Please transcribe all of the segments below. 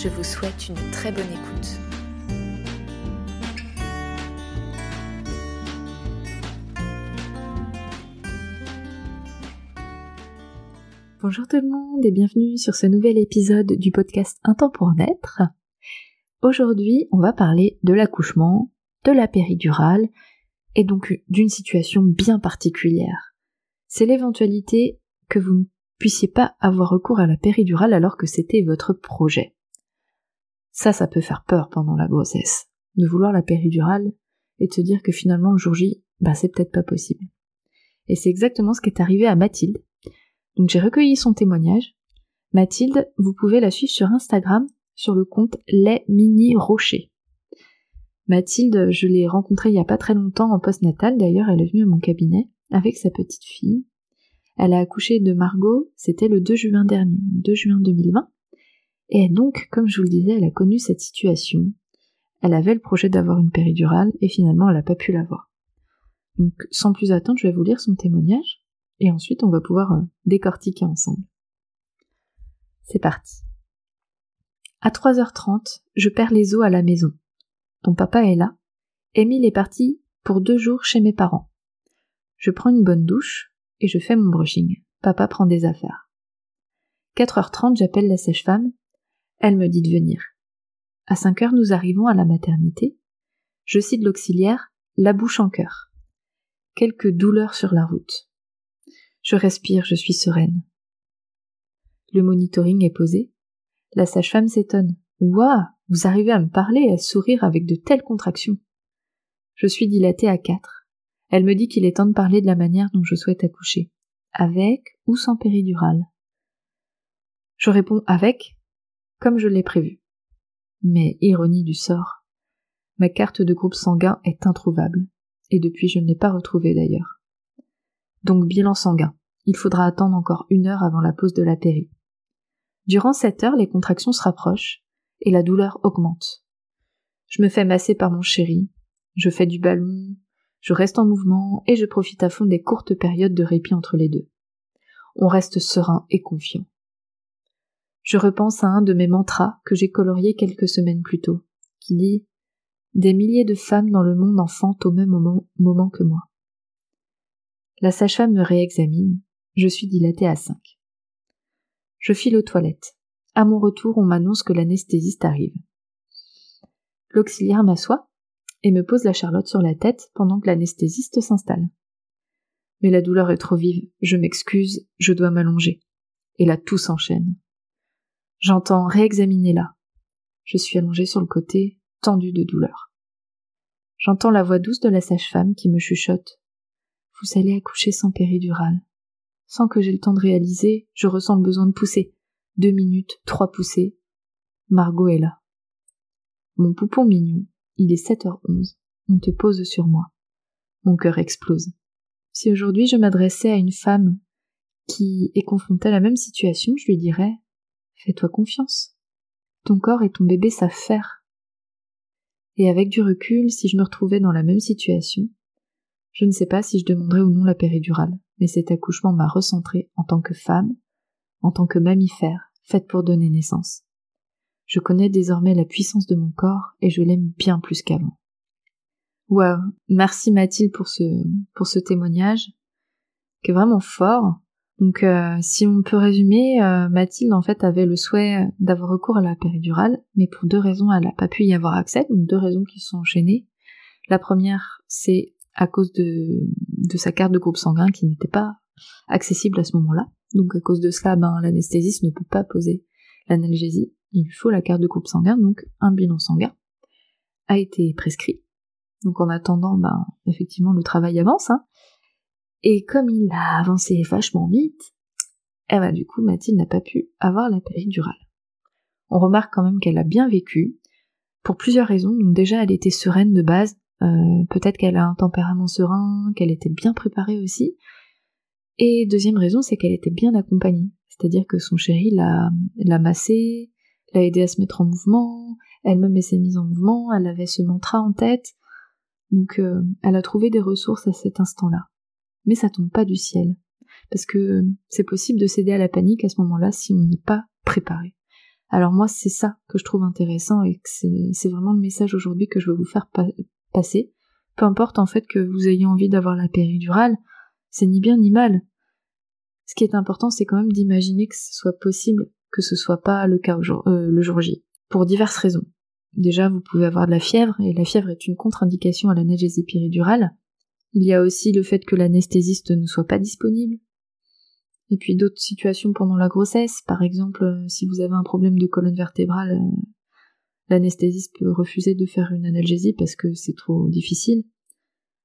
Je vous souhaite une très bonne écoute. Bonjour tout le monde et bienvenue sur ce nouvel épisode du podcast Un temps pour naître. Aujourd'hui, on va parler de l'accouchement, de la péridurale et donc d'une situation bien particulière. C'est l'éventualité que vous ne puissiez pas avoir recours à la péridurale alors que c'était votre projet. Ça, ça peut faire peur pendant la grossesse. De vouloir la péridurale et de se dire que finalement le jour J, bah c'est peut-être pas possible. Et c'est exactement ce qui est arrivé à Mathilde. Donc j'ai recueilli son témoignage. Mathilde, vous pouvez la suivre sur Instagram sur le compte Les Mini Rochers. Mathilde, je l'ai rencontrée il y a pas très longtemps en post-natal, d'ailleurs elle est venue à mon cabinet avec sa petite fille. Elle a accouché de Margot, c'était le 2 juin dernier, 2 juin 2020. Et donc, comme je vous le disais, elle a connu cette situation. Elle avait le projet d'avoir une péridurale et finalement elle n'a pas pu l'avoir. Donc, sans plus attendre, je vais vous lire son témoignage et ensuite on va pouvoir euh, décortiquer ensemble. C'est parti. À 3h30, je perds les os à la maison. Ton papa est là. Émile est parti pour deux jours chez mes parents. Je prends une bonne douche et je fais mon brushing. Papa prend des affaires. 4h30, j'appelle la sèche-femme elle me dit de venir. À cinq heures, nous arrivons à la maternité. Je cite l'auxiliaire, la bouche en cœur. Quelques douleurs sur la route. Je respire, je suis sereine. Le monitoring est posé. La sage-femme s'étonne. Ouah, vous arrivez à me parler et à sourire avec de telles contractions. Je suis dilatée à quatre. Elle me dit qu'il est temps de parler de la manière dont je souhaite accoucher. Avec ou sans péridurale? Je réponds avec, comme je l'ai prévu. Mais ironie du sort, ma carte de groupe sanguin est introuvable, et depuis je ne l'ai pas retrouvée d'ailleurs. Donc bilan sanguin. Il faudra attendre encore une heure avant la pause de la péri. Durant cette heure, les contractions se rapprochent, et la douleur augmente. Je me fais masser par mon chéri, je fais du ballon, je reste en mouvement, et je profite à fond des courtes périodes de répit entre les deux. On reste serein et confiant je repense à un de mes mantras que j'ai colorié quelques semaines plus tôt, qui dit Des milliers de femmes dans le monde enfantent au même moment, que moi. La sage-femme me réexamine, je suis dilatée à cinq. Je file aux toilettes. À mon retour, on m'annonce que l'anesthésiste arrive. L'auxiliaire m'assoit et me pose la charlotte sur la tête pendant que l'anesthésiste s'installe. Mais la douleur est trop vive, je m'excuse, je dois m'allonger. Et là tout s'enchaîne. J'entends réexaminer là. Je suis allongée sur le côté, tendue de douleur. J'entends la voix douce de la sage-femme qui me chuchote. Vous allez accoucher sans péridurale. Sans que j'aie le temps de réaliser, je ressens le besoin de pousser. Deux minutes, trois poussées. Margot est là. Mon poupon mignon, il est 7h11. On te pose sur moi. Mon cœur explose. Si aujourd'hui je m'adressais à une femme qui est confrontée à la même situation, je lui dirais Fais-toi confiance. Ton corps et ton bébé savent faire. Et avec du recul, si je me retrouvais dans la même situation, je ne sais pas si je demanderais ou non la péridurale, mais cet accouchement m'a recentré en tant que femme, en tant que mammifère, faite pour donner naissance. Je connais désormais la puissance de mon corps et je l'aime bien plus qu'avant. Wow, merci Mathilde pour ce, pour ce témoignage, qui est vraiment fort, donc euh, si on peut résumer, euh, Mathilde en fait avait le souhait d'avoir recours à la péridurale, mais pour deux raisons elle n'a pas pu y avoir accès, donc deux raisons qui sont enchaînées. La première, c'est à cause de, de sa carte de groupe sanguin qui n'était pas accessible à ce moment-là. Donc à cause de cela, ben, l'anesthésiste ne peut pas poser l'analgésie. Il lui faut la carte de groupe sanguin, donc un bilan sanguin a été prescrit. Donc en attendant, ben, effectivement, le travail avance. Hein. Et comme il a avancé vachement vite, eh ben du coup Mathilde n'a pas pu avoir la péridurale. On remarque quand même qu'elle a bien vécu, pour plusieurs raisons. Donc déjà, elle était sereine de base. Euh, peut-être qu'elle a un tempérament serein, qu'elle était bien préparée aussi. Et deuxième raison, c'est qu'elle était bien accompagnée. C'est-à-dire que son chéri l'a, l'a massée, l'a aidé à se mettre en mouvement, elle-même s'est mise en mouvement, elle avait ce mantra en tête. Donc euh, elle a trouvé des ressources à cet instant-là. Mais ça tombe pas du ciel. Parce que c'est possible de céder à la panique à ce moment-là si on n'est pas préparé. Alors moi, c'est ça que je trouve intéressant et c'est vraiment le message aujourd'hui que je veux vous faire passer. Peu importe en fait que vous ayez envie d'avoir la péridurale, c'est ni bien ni mal. Ce qui est important, c'est quand même d'imaginer que ce soit possible que ce soit pas le cas euh, le jour J, pour diverses raisons. Déjà, vous pouvez avoir de la fièvre, et la fièvre est une contre-indication à l'analgésie péridurale. Il y a aussi le fait que l'anesthésiste ne soit pas disponible, et puis d'autres situations pendant la grossesse, par exemple, euh, si vous avez un problème de colonne vertébrale, euh, l'anesthésiste peut refuser de faire une analgésie parce que c'est trop difficile.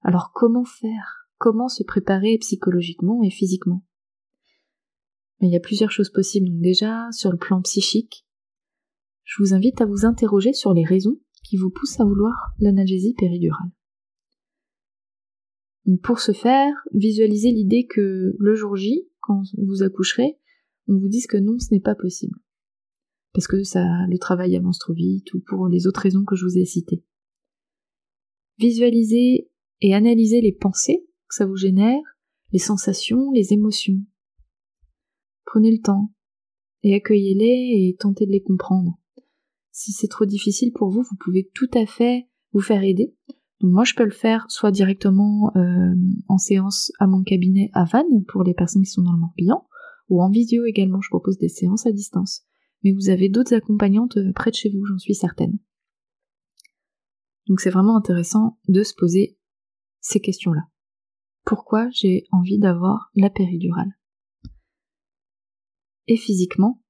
Alors comment faire? Comment se préparer psychologiquement et physiquement? Il y a plusieurs choses possibles. Donc déjà, sur le plan psychique, je vous invite à vous interroger sur les raisons qui vous poussent à vouloir l'analgésie péridurale. Pour ce faire, visualisez l'idée que le jour J, quand vous accoucherez, on vous dise que non, ce n'est pas possible. Parce que ça, le travail avance trop vite ou pour les autres raisons que je vous ai citées. Visualisez et analysez les pensées que ça vous génère, les sensations, les émotions. Prenez le temps et accueillez-les et tentez de les comprendre. Si c'est trop difficile pour vous, vous pouvez tout à fait vous faire aider donc moi je peux le faire soit directement euh, en séance à mon cabinet à Vannes pour les personnes qui sont dans le Morbihan, ou en vidéo également, je propose des séances à distance. Mais vous avez d'autres accompagnantes euh, près de chez vous, j'en suis certaine. Donc c'est vraiment intéressant de se poser ces questions-là. Pourquoi j'ai envie d'avoir la péridurale? Et physiquement,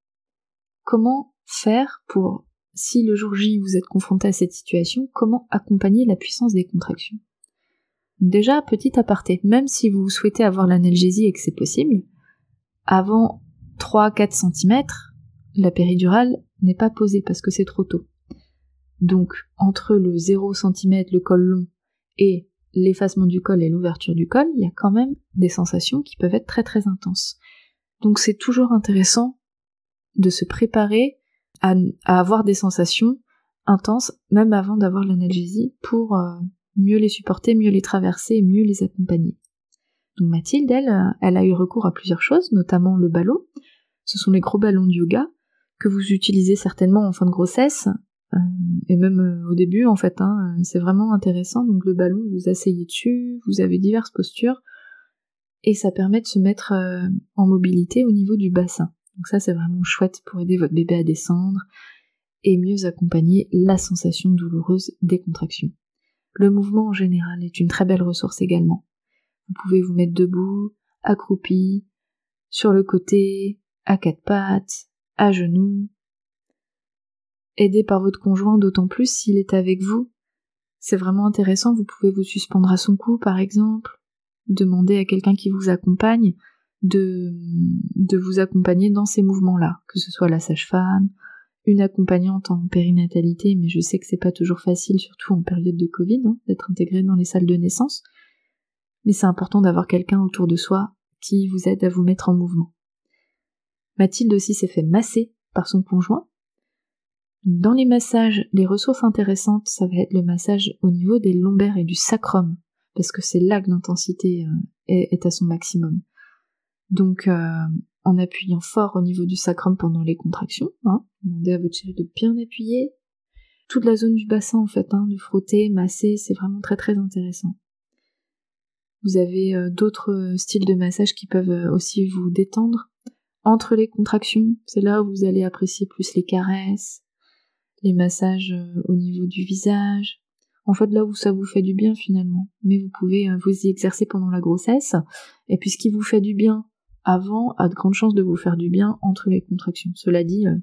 comment faire pour si le jour J vous êtes confronté à cette situation, comment accompagner la puissance des contractions? Déjà, petit aparté, même si vous souhaitez avoir l'analgésie et que c'est possible, avant 3-4 cm, la péridurale n'est pas posée parce que c'est trop tôt. Donc, entre le 0 cm, le col long, et l'effacement du col et l'ouverture du col, il y a quand même des sensations qui peuvent être très très intenses. Donc c'est toujours intéressant de se préparer à, avoir des sensations intenses, même avant d'avoir l'analgésie, pour euh, mieux les supporter, mieux les traverser et mieux les accompagner. Donc Mathilde, elle, euh, elle a eu recours à plusieurs choses, notamment le ballon. Ce sont les gros ballons de yoga que vous utilisez certainement en fin de grossesse, euh, et même au début en fait. Hein, c'est vraiment intéressant. Donc le ballon, vous asseyez dessus, vous avez diverses postures, et ça permet de se mettre en mobilité au niveau du bassin. Donc ça c'est vraiment chouette pour aider votre bébé à descendre et mieux accompagner la sensation douloureuse des contractions. Le mouvement en général est une très belle ressource également. Vous pouvez vous mettre debout, accroupi, sur le côté, à quatre pattes, à genoux. Aidé par votre conjoint d'autant plus s'il est avec vous. C'est vraiment intéressant, vous pouvez vous suspendre à son cou par exemple, demander à quelqu'un qui vous accompagne de, vous accompagner dans ces mouvements-là, que ce soit la sage-femme, une accompagnante en périnatalité, mais je sais que c'est pas toujours facile, surtout en période de Covid, hein, d'être intégré dans les salles de naissance. Mais c'est important d'avoir quelqu'un autour de soi qui vous aide à vous mettre en mouvement. Mathilde aussi s'est fait masser par son conjoint. Dans les massages, les ressources intéressantes, ça va être le massage au niveau des lombaires et du sacrum, parce que c'est là que l'intensité euh, est, à son maximum. Donc, euh, en appuyant fort au niveau du sacrum pendant les contractions, hein, demandez à votre chéri de bien appuyer. Toute la zone du bassin, en fait, hein, de frotter, masser, c'est vraiment très très intéressant. Vous avez euh, d'autres euh, styles de massage qui peuvent aussi vous détendre. Entre les contractions, c'est là où vous allez apprécier plus les caresses, les massages au niveau du visage, en fait là où ça vous fait du bien finalement. Mais vous pouvez vous y exercer pendant la grossesse. Et puis ce qui vous fait du bien avant a de grandes chances de vous faire du bien entre les contractions. Cela dit, euh,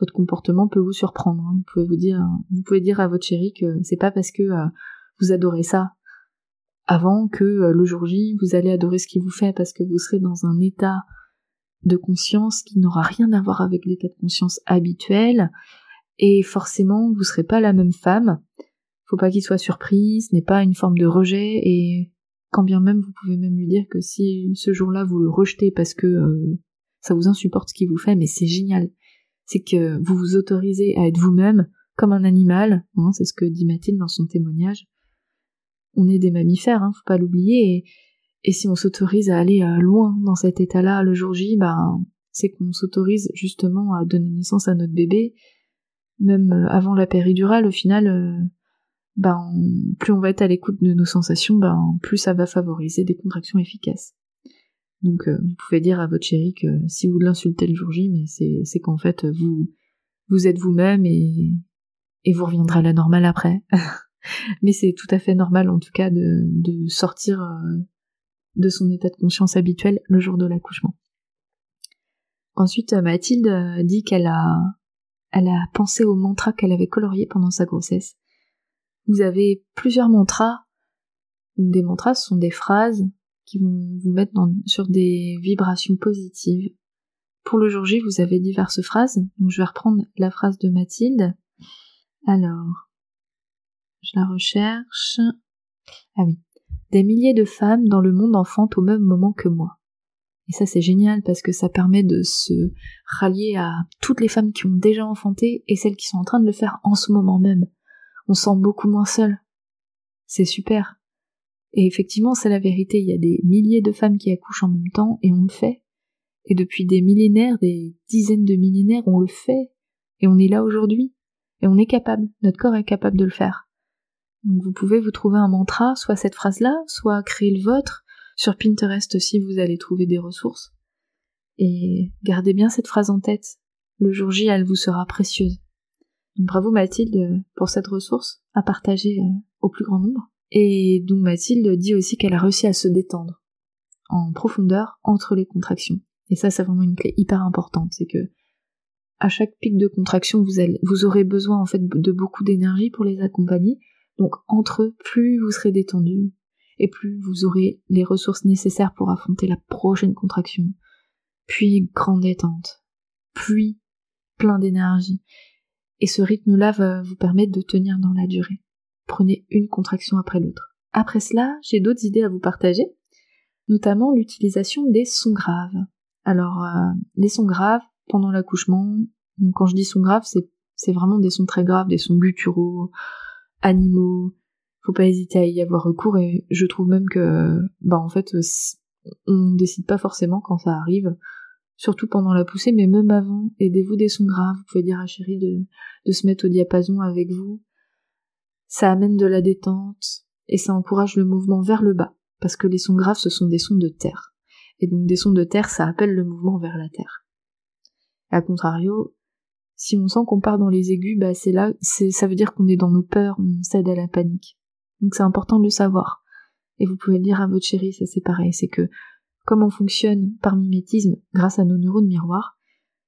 votre comportement peut vous surprendre. Hein. Vous pouvez vous dire, vous pouvez dire à votre chéri que c'est pas parce que euh, vous adorez ça avant que euh, le jour J vous allez adorer ce qu'il vous fait parce que vous serez dans un état de conscience qui n'aura rien à voir avec l'état de conscience habituel Et forcément, vous serez pas la même femme. Faut pas qu'il soit surpris, ce n'est pas une forme de rejet, et quand bien même vous pouvez même lui dire que si ce jour-là vous le rejetez parce que euh, ça vous insupporte ce qu'il vous fait, mais c'est génial. C'est que vous vous autorisez à être vous-même comme un animal, hein, c'est ce que dit Mathilde dans son témoignage. On est des mammifères, hein, faut pas l'oublier, et, si on s'autorise à aller euh, loin dans cet état-là le jour J, ben c'est qu'on s'autorise justement à donner naissance à notre bébé, même euh, avant la péridurale, au final, ben, plus on va être à l'écoute de nos sensations, ben, plus ça va favoriser des contractions efficaces. Donc euh, vous pouvez dire à votre chéri que si vous l'insultez le jour J, mais c'est qu'en fait vous vous êtes vous-même et, vous reviendrez à la normale après. mais c'est tout à fait normal en tout cas de, de sortir euh, de son état de conscience habituel le jour de l'accouchement. Ensuite, Mathilde dit qu'elle a, elle a pensé au mantra qu'elle avait colorié pendant sa grossesse vous avez plusieurs mantras. Des mantras, ce sont des phrases qui vont vous mettre sur des vibrations positives. Pour le jour J, vous avez diverses phrases. Donc, je vais reprendre la phrase de Mathilde. Alors, je la recherche. Ah oui. Des milliers de femmes dans le monde enfantent au même moment que moi. Et ça, c'est génial parce que ça permet de se rallier à toutes les femmes qui ont déjà enfanté et celles qui sont en train de le faire en ce moment même on sent beaucoup moins seul. C'est super. Et effectivement, c'est la vérité, il y a des milliers de femmes qui accouchent en même temps, et on le fait. Et depuis des millénaires, des dizaines de millénaires, on le fait. Et on est là aujourd'hui. Et on est capable, notre corps est capable de le faire. Donc vous pouvez vous trouver un mantra, soit cette phrase-là, soit créer le vôtre. Sur Pinterest aussi, vous allez trouver des ressources. Et gardez bien cette phrase en tête. Le jour J, elle vous sera précieuse. Bravo Mathilde pour cette ressource à partager euh, au plus grand nombre. Et donc Mathilde dit aussi qu'elle a réussi à se détendre en profondeur entre les contractions. Et ça, c'est vraiment une clé hyper importante. C'est que à chaque pic de contraction, vous, allez, vous aurez besoin en fait de beaucoup d'énergie pour les accompagner. Donc entre eux, plus vous serez détendu et plus vous aurez les ressources nécessaires pour affronter la prochaine contraction. Puis grande détente. Puis plein d'énergie et ce rythme-là va vous permettre de tenir dans la durée. Prenez une contraction après l'autre. Après cela, j'ai d'autres idées à vous partager, notamment l'utilisation des sons graves. Alors, euh, les sons graves pendant l'accouchement, quand je dis sons graves, c'est vraiment des sons très graves, des sons gutturaux, animaux. Faut pas hésiter à y avoir recours et je trouve même que, bah en fait, on décide pas forcément quand ça arrive surtout pendant la poussée, mais même avant, aidez-vous des sons graves, vous pouvez dire à chérie de, de se mettre au diapason avec vous. Ça amène de la détente, et ça encourage le mouvement vers le bas, parce que les sons graves, ce sont des sons de terre. Et donc des sons de terre, ça appelle le mouvement vers la terre. A contrario, si on sent qu'on part dans les aigus, bah c'est là, ça veut dire qu'on est dans nos peurs, on cède à la panique. Donc c'est important de le savoir. Et vous pouvez le dire à votre chérie, ça c'est pareil, c'est que comme on fonctionne par mimétisme grâce à nos neurones miroirs,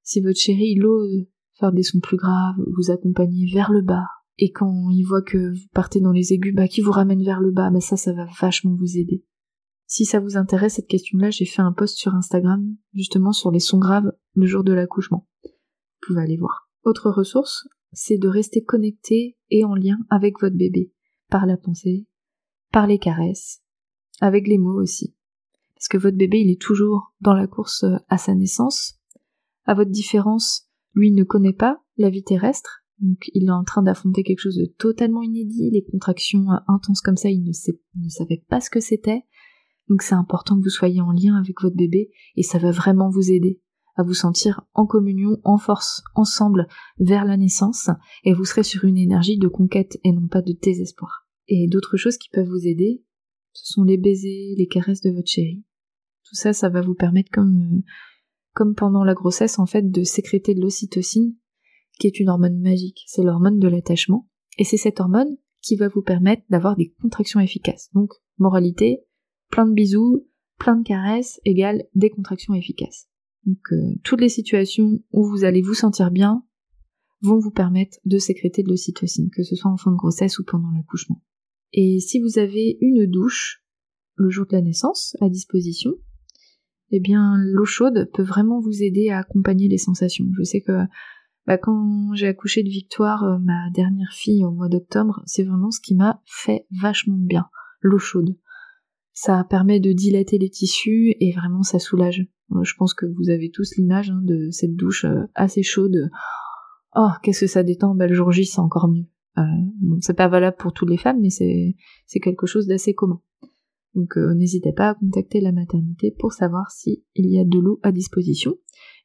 si votre chéri ose faire des sons plus graves, vous accompagner vers le bas, et quand il voit que vous partez dans les aigus, bah, qui vous ramène vers le bas, bah, ça, ça va vachement vous aider. Si ça vous intéresse cette question-là, j'ai fait un post sur Instagram, justement sur les sons graves le jour de l'accouchement. Vous pouvez aller voir. Autre ressource, c'est de rester connecté et en lien avec votre bébé, par la pensée, par les caresses, avec les mots aussi parce que votre bébé il est toujours dans la course euh, à sa naissance? À votre différence, lui il ne connaît pas la vie terrestre, donc il est en train d'affronter quelque chose de totalement inédit, les contractions euh, intenses comme ça, il ne, sait, ne savait pas ce que c'était. Donc c'est important que vous soyez en lien avec votre bébé et ça va vraiment vous aider à vous sentir en communion, en force, ensemble vers la naissance et vous serez sur une énergie de conquête et non pas de désespoir. Et d'autres choses qui peuvent vous aider, ce sont les baisers, les caresses de votre chérie. Tout ça, ça va vous permettre, comme, pendant la grossesse, en fait, de sécréter de l'ocytocine, qui est une hormone magique. C'est l'hormone de l'attachement. Et c'est cette hormone qui va vous permettre d'avoir des contractions efficaces. Donc, moralité, plein de bisous, plein de caresses égale des contractions efficaces. Donc, euh, toutes les situations où vous allez vous sentir bien vont vous permettre de sécréter de l'ocytocine, que ce soit en fin de grossesse ou pendant l'accouchement. Et si vous avez une douche le jour de la naissance à disposition, eh bien l'eau chaude peut vraiment vous aider à accompagner les sensations. Je sais que Bah, quand j'ai accouché de Victoire, euh, ma dernière fille, au mois d'octobre, c'est vraiment ce qui m'a fait vachement bien. L'eau chaude. Ça permet de dilater les tissus et vraiment ça soulage. Je pense que vous avez tous l'image hein, de cette douche euh, assez chaude. Oh, qu'est-ce que ça détend, bah, le jour J c'est encore mieux. Euh, bon, c'est pas valable pour toutes les femmes, mais c'est quelque chose d'assez commun. Donc euh, n'hésitez pas à contacter la maternité pour savoir s'il y a de l'eau à disposition.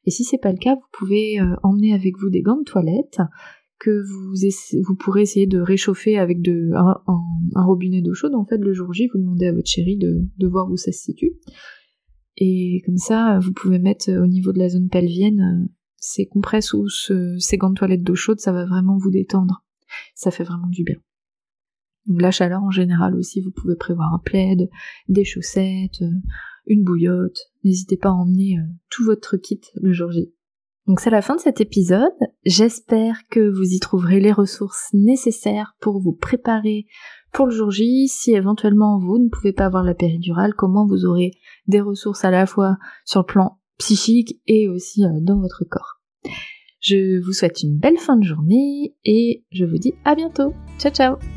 Et si c'est pas le cas, vous pouvez euh, emmener avec vous des gants de toilette que vous, pourrez essayer de réchauffer avec un, robinet d'eau chaude. En fait, le jour J, vous demandez à votre chérie de, de voir où ça se situe. Et comme ça, vous pouvez mettre au niveau de la zone pelvienne ces compresses ou ces gants de toilette d'eau chaude, ça va vraiment vous détendre. Ça fait vraiment du bien. La chaleur en général aussi, vous pouvez prévoir un plaid, des chaussettes, euh, une bouillotte. N'hésitez pas à emmener euh, tout votre kit le jour J. Donc c'est la fin de cet épisode. J'espère que vous y trouverez les ressources nécessaires pour vous préparer pour le jour J. Si éventuellement vous ne pouvez pas avoir la péridurale, comment vous aurez des ressources à la fois sur le plan psychique et aussi euh, dans votre corps. Je vous souhaite une belle fin de journée et je vous dis à bientôt. Ciao ciao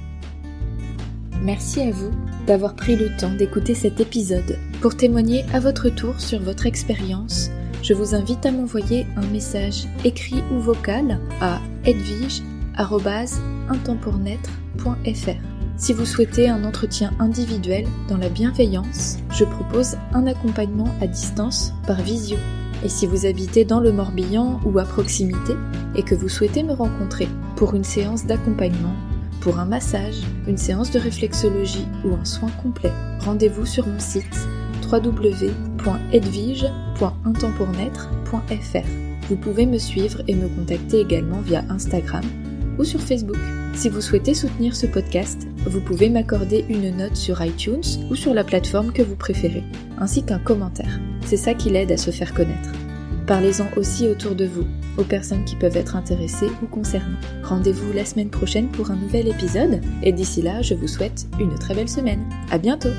Merci à vous d'avoir pris le temps d'écouter cet épisode. Pour témoigner à votre tour sur votre expérience, je vous invite à m'envoyer un message écrit ou vocal à edwige.intempournaître.fr. Si vous souhaitez un entretien individuel dans la bienveillance, je propose un accompagnement à distance par visio. Et si vous habitez dans le Morbihan ou à proximité et que vous souhaitez me rencontrer pour une séance d'accompagnement, pour un massage, une séance de réflexologie ou un soin complet, rendez-vous sur mon site www.edvige.intempournaître.fr. Vous pouvez me suivre et me contacter également via Instagram ou sur Facebook. Si vous souhaitez soutenir ce podcast, vous pouvez m'accorder une note sur iTunes ou sur la plateforme que vous préférez, ainsi qu'un commentaire. C'est ça qui l'aide à se faire connaître. Parlez-en aussi autour de vous, aux personnes qui peuvent être intéressées ou concernées. Rendez-vous la semaine prochaine pour un nouvel épisode, et d'ici là, je vous souhaite une très belle semaine. À bientôt!